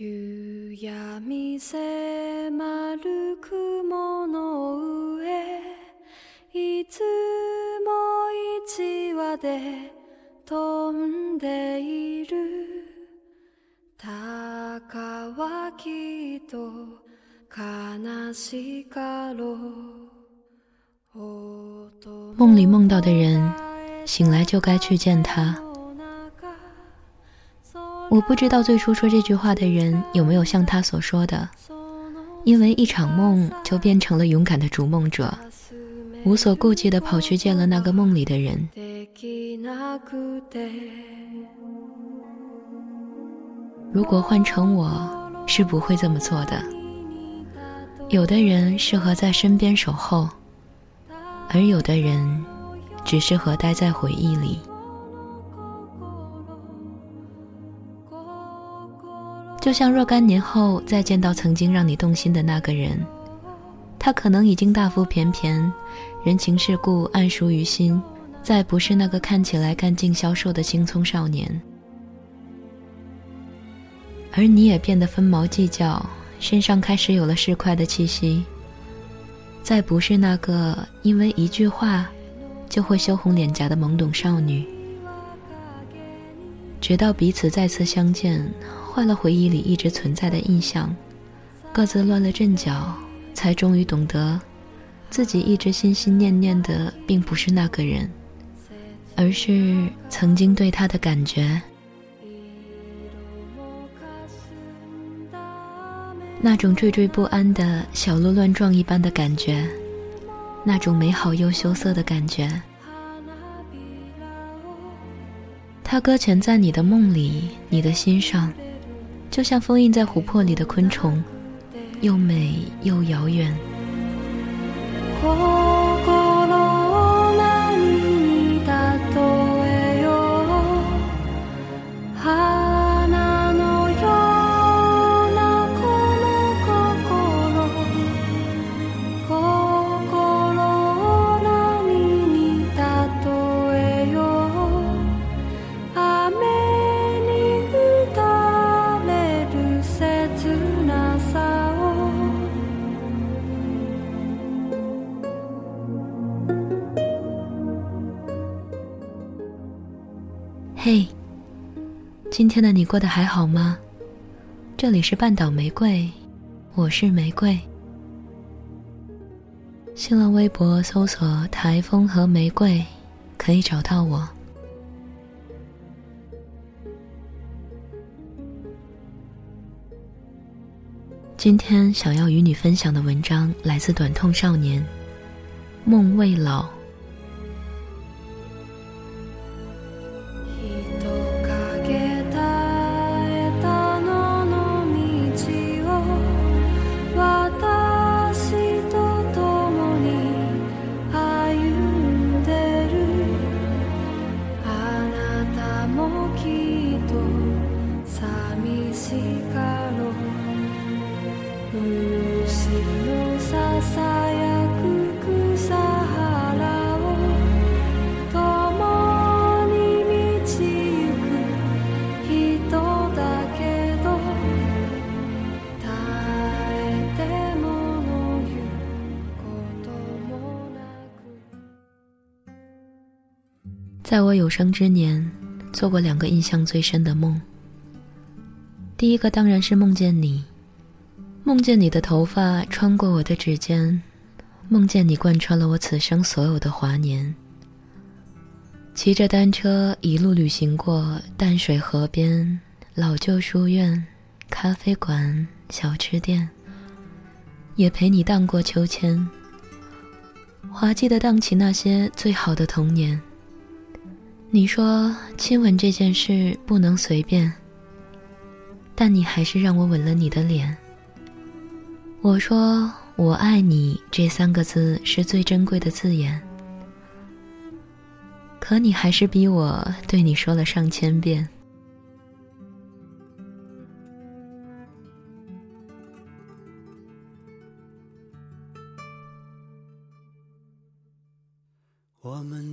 夕闇迫る雲の上いつも一羽で飛んでいる鷹はきっと悲しかろう梦里梦到的人，醒来就该去见他。我不知道最初说这句话的人有没有像他所说的，因为一场梦就变成了勇敢的逐梦者，无所顾忌地跑去见了那个梦里的人。如果换成我，是不会这么做的。有的人适合在身边守候，而有的人只适合待在回忆里。就像若干年后再见到曾经让你动心的那个人，他可能已经大腹便便，人情世故暗熟于心，再不是那个看起来干净消瘦的青葱少年，而你也变得分毛计较，身上开始有了市侩的气息，再不是那个因为一句话就会羞红脸颊的懵懂少女，直到彼此再次相见。换了回忆里一直存在的印象，各自乱了阵脚，才终于懂得，自己一直心心念念的并不是那个人，而是曾经对他的感觉，那种惴惴不安的小鹿乱撞一般的感觉，那种美好又羞涩的感觉。他搁浅在你的梦里，你的心上。就像封印在琥珀里的昆虫，又美又遥远。嘿，今天的你过得还好吗？这里是半岛玫瑰，我是玫瑰。新浪微博搜索“台风和玫瑰”，可以找到我。今天想要与你分享的文章来自短痛少年，梦未老。在我有生之年，做过两个印象最深的梦。第一个当然是梦见你，梦见你的头发穿过我的指尖，梦见你贯穿了我此生所有的华年。骑着单车一路旅行过淡水河边、老旧书院、咖啡馆、小吃店，也陪你荡过秋千，滑稽的荡起那些最好的童年。你说亲吻这件事不能随便，但你还是让我吻了你的脸。我说我爱你这三个字是最珍贵的字眼，可你还是逼我对你说了上千遍。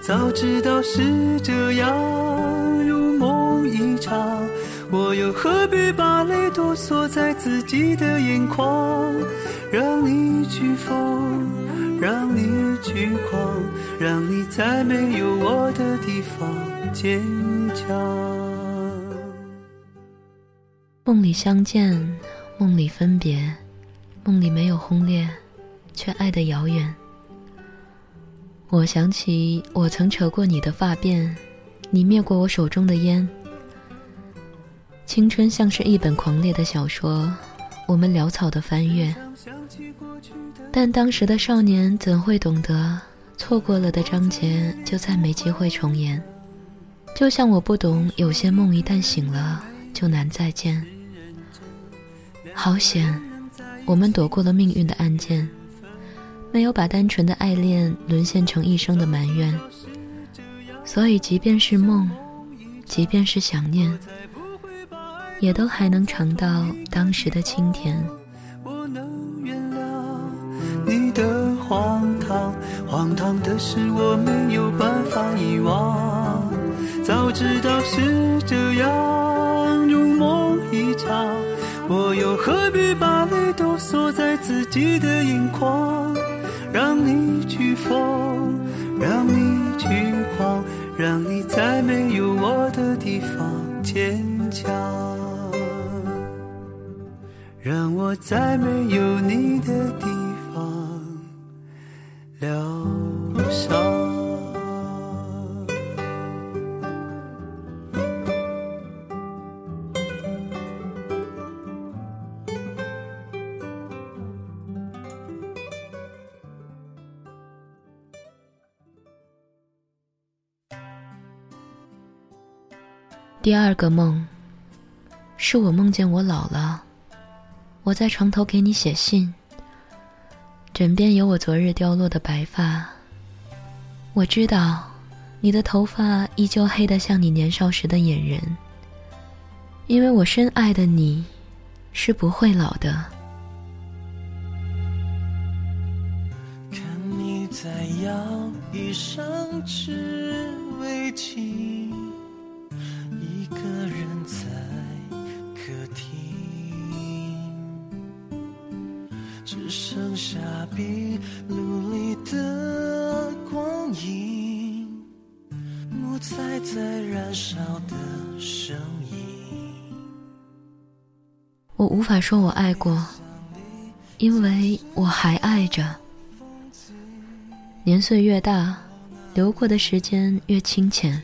早知道是这样，如梦一场，我又何必把泪都锁在自己的眼眶？让你去疯，让你去狂，让你在没有我的地方坚强。梦里相见，梦里分别，梦里没有轰烈，却爱得遥远。我想起我曾扯过你的发辫，你灭过我手中的烟。青春像是一本狂烈的小说，我们潦草的翻阅。但当时的少年怎会懂得，错过了的章节就再没机会重演。就像我不懂，有些梦一旦醒了就难再见。好险，我们躲过了命运的暗箭。没有把单纯的爱恋沦陷成一生的埋怨，所以即便是梦，即便是想念，也都还能尝到当时的清甜。我能原谅你的荒唐，荒唐的是我没有办法遗忘。早知道是这样，如梦一场，我又何必把泪都锁在自己的眼眶？风，让你去狂，让你在没有我的地方坚强，让我在没有你的地方疗第二个梦，是我梦见我老了，我在床头给你写信，枕边有我昨日掉落的白发。我知道，你的头发依旧黑得像你年少时的眼人，因为我深爱的你，是不会老的。看你在摇椅上织围巾。个人在客厅，只剩下壁炉里的光影，木材在燃烧的声音。我无法说我爱过，因为我还爱着。年岁越大，流过的时间越清浅，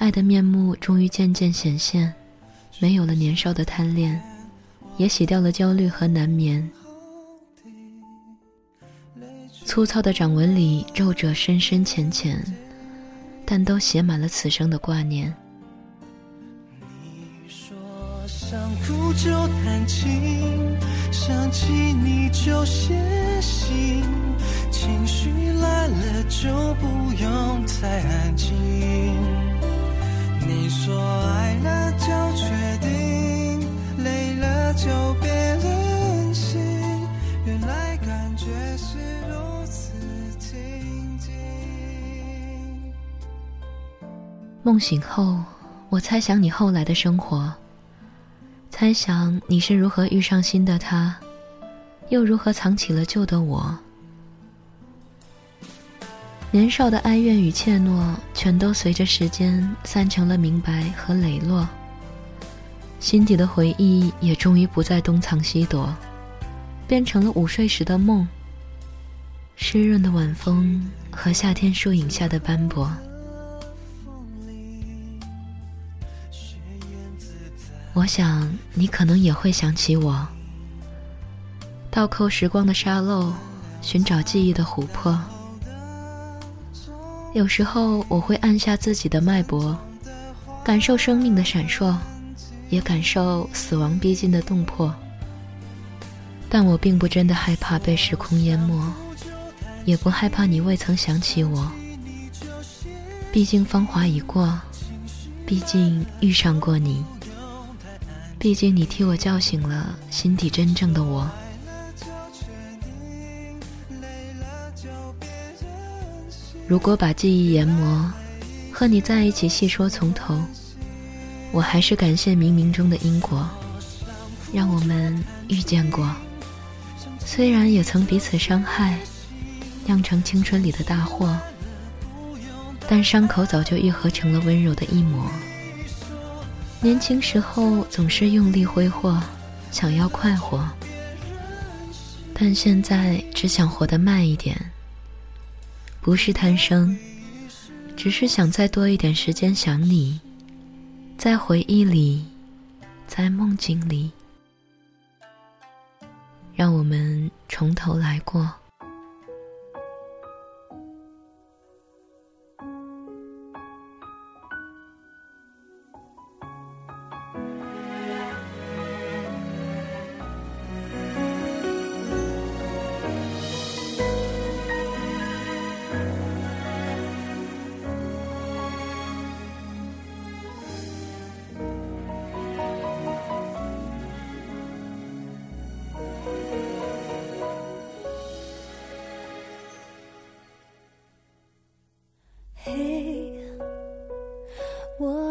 爱的面目终于渐渐显现，没有了年少的贪恋，也洗掉了焦虑和难眠。粗糙的掌纹里皱褶深深浅浅，但都写满了此生的挂念。你说想哭就弹琴，想起你就写信，情绪来了就不用太安静。你说爱了就确定，累了就别任性，原来感觉是如此梦醒后，我猜想你后来的生活，猜想你是如何遇上新的他，又如何藏起了旧的我。年少的哀怨与怯懦，全都随着时间散成了明白和磊落。心底的回忆也终于不再东藏西躲，变成了午睡时的梦。湿润的晚风和夏天树影下的斑驳。我想你可能也会想起我，倒扣时光的沙漏，寻找记忆的琥珀。有时候我会按下自己的脉搏，感受生命的闪烁。也感受死亡逼近的动魄，但我并不真的害怕被时空淹没，也不害怕你未曾想起我。毕竟芳华已过，毕竟遇上过你，毕竟你替我叫醒了心底真正的我。如果把记忆研磨，和你在一起细说从头。我还是感谢冥冥中的因果，让我们遇见过。虽然也曾彼此伤害，酿成青春里的大祸，但伤口早就愈合成了温柔的一抹。年轻时候总是用力挥霍，想要快活，但现在只想活得慢一点。不是贪生，只是想再多一点时间想你。在回忆里，在梦境里，让我们从头来过。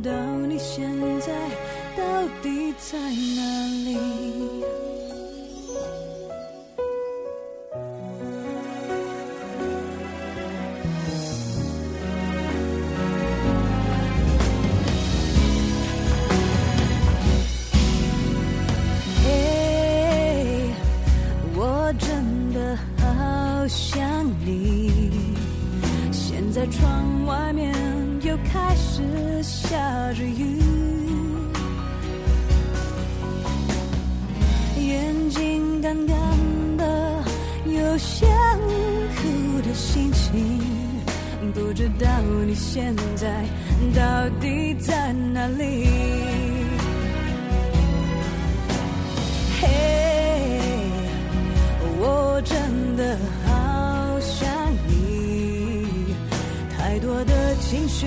知道你现在到底在哪里。现在下着雨眼睛干干的有想哭的心情不知道你现在到底在哪里。嘿我真的好想你太多的情绪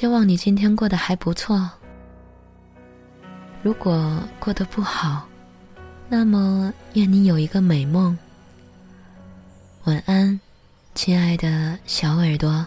希望你今天过得还不错。如果过得不好，那么愿你有一个美梦。晚安，亲爱的小耳朵。